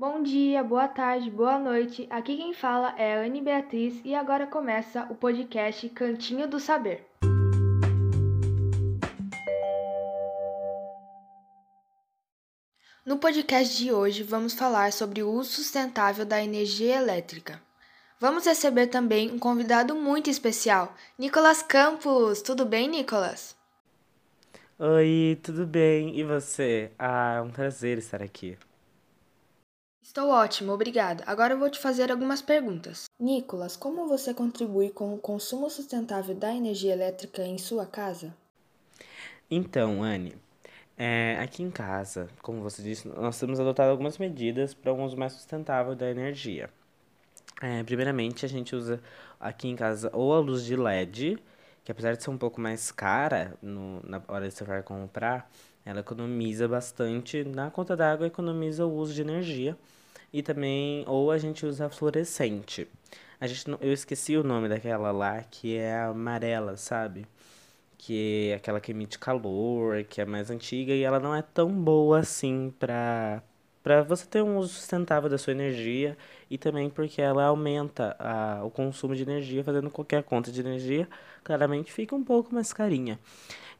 Bom dia, boa tarde, boa noite. Aqui quem fala é a Anne Beatriz e agora começa o podcast Cantinho do Saber. No podcast de hoje vamos falar sobre o uso sustentável da energia elétrica. Vamos receber também um convidado muito especial, Nicolas Campos. Tudo bem, Nicolas? Oi, tudo bem? E você? Ah, é um prazer estar aqui. Estou ótimo, obrigada. Agora eu vou te fazer algumas perguntas. Nicolas, como você contribui com o consumo sustentável da energia elétrica em sua casa? Então, Anne, é, aqui em casa, como você disse, nós temos adotado algumas medidas para um uso mais sustentável da energia. É, primeiramente, a gente usa aqui em casa ou a luz de LED, que apesar de ser um pouco mais cara no, na hora de você vai comprar, ela economiza bastante na conta d'água, economiza o uso de energia. E também, ou a gente usa fluorescente. A gente, eu esqueci o nome daquela lá, que é amarela, sabe? Que é aquela que emite calor, que é mais antiga e ela não é tão boa assim pra, para você ter um uso sustentável da sua energia e também porque ela aumenta a, o consumo de energia, fazendo qualquer conta de energia, claramente fica um pouco mais carinha.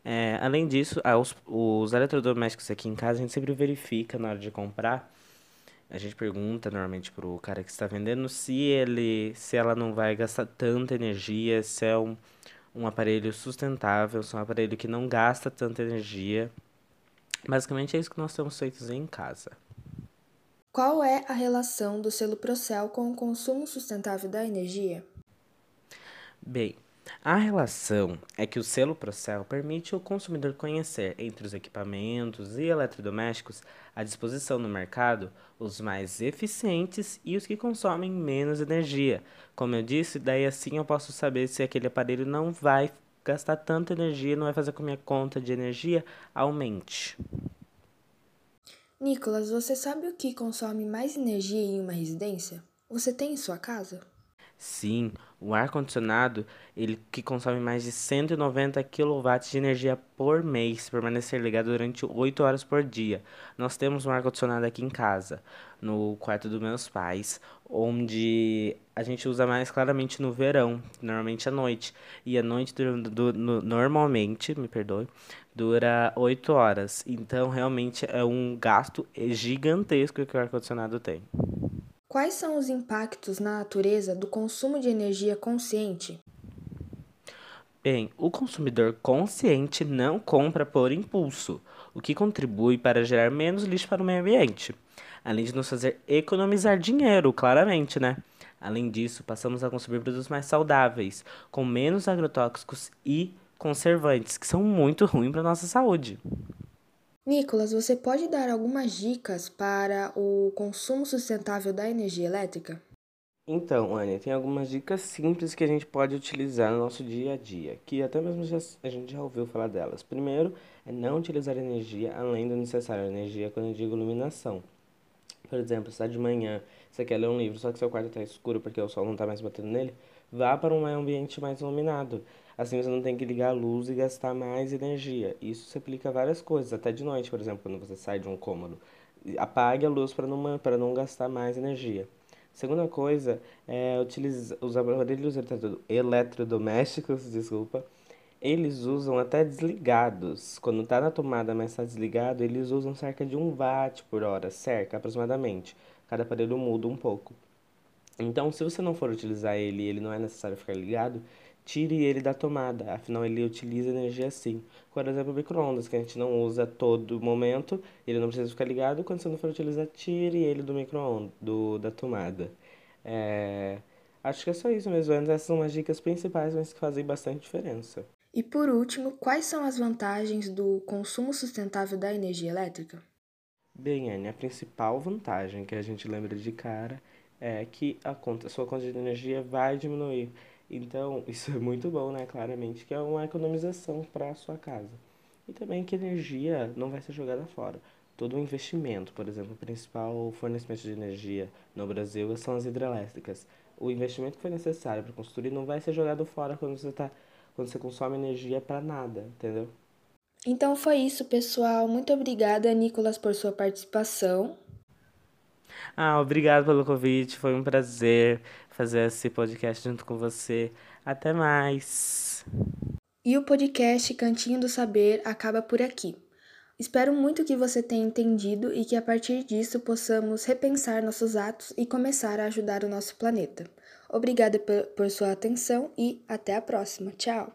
É, além disso, os, os eletrodomésticos aqui em casa a gente sempre verifica na hora de comprar. A gente pergunta normalmente pro cara que está vendendo se ele, se ela não vai gastar tanta energia, se é um, um aparelho sustentável, se é um aparelho que não gasta tanta energia. Basicamente é isso que nós temos feito em casa. Qual é a relação do selo Procel com o consumo sustentável da energia? Bem, a relação é que o selo Procel permite o consumidor conhecer entre os equipamentos e eletrodomésticos à disposição no mercado os mais eficientes e os que consomem menos energia. Como eu disse, daí assim eu posso saber se aquele aparelho não vai gastar tanta energia, não vai fazer com que minha conta de energia aumente. Nicolas, você sabe o que consome mais energia em uma residência? Você tem em sua casa? Sim, o ar-condicionado, ele que consome mais de 190 kW de energia por mês, se permanecer ligado durante 8 horas por dia. Nós temos um ar-condicionado aqui em casa, no quarto dos meus pais, onde a gente usa mais claramente no verão, normalmente à noite. E à noite, do, do, no, normalmente, me perdoe, dura 8 horas. Então, realmente é um gasto gigantesco que o ar-condicionado tem. Quais são os impactos na natureza do consumo de energia consciente? Bem, o consumidor consciente não compra por impulso, o que contribui para gerar menos lixo para o meio ambiente, além de nos fazer economizar dinheiro, claramente, né? Além disso, passamos a consumir produtos mais saudáveis, com menos agrotóxicos e conservantes, que são muito ruins para a nossa saúde. Nicolas, você pode dar algumas dicas para o consumo sustentável da energia elétrica? Então, Ania, tem algumas dicas simples que a gente pode utilizar no nosso dia a dia, que até mesmo já, a gente já ouviu falar delas. Primeiro, é não utilizar energia além do necessário, energia quando eu digo iluminação. Por exemplo, está de manhã, você quer ler um livro, só que seu quarto está escuro porque o sol não está mais batendo nele, vá para um ambiente mais iluminado. Assim você não tem que ligar a luz e gastar mais energia. Isso se aplica a várias coisas, até de noite, por exemplo, quando você sai de um cômodo. Apague a luz para não, não gastar mais energia. Segunda coisa é utilizar os aparelhos eletrodomésticos, desculpa, eles usam até desligados. Quando está na tomada, mas está desligado, eles usam cerca de 1 watt por hora, cerca aproximadamente. Cada aparelho muda um pouco. Então, se você não for utilizar ele e ele não é necessário ficar ligado, tire ele da tomada, afinal ele utiliza energia assim. Por exemplo, o micro-ondas, que a gente não usa todo momento, ele não precisa ficar ligado, quando você não for utilizar, tire ele do micro-ondas, do, da tomada. É... Acho que é só isso mesmo, essas são as dicas principais, mas que fazem bastante diferença. E por último, quais são as vantagens do consumo sustentável da energia elétrica? Bem, Anne, a principal vantagem que a gente lembra de cara é que a, conta, a sua conta de energia vai diminuir. Então, isso é muito bom, né? Claramente, que é uma economização para a sua casa. E também que energia não vai ser jogada fora. Todo o investimento, por exemplo, o principal fornecimento de energia no Brasil são as hidrelétricas. O investimento que foi necessário para construir não vai ser jogado fora quando você, tá, quando você consome energia para nada, entendeu? Então foi isso, pessoal. Muito obrigada, Nicolas, por sua participação. Ah, obrigado pelo convite. Foi um prazer fazer esse podcast junto com você. Até mais. E o podcast Cantinho do Saber acaba por aqui. Espero muito que você tenha entendido e que a partir disso possamos repensar nossos atos e começar a ajudar o nosso planeta. Obrigada por sua atenção e até a próxima. Tchau!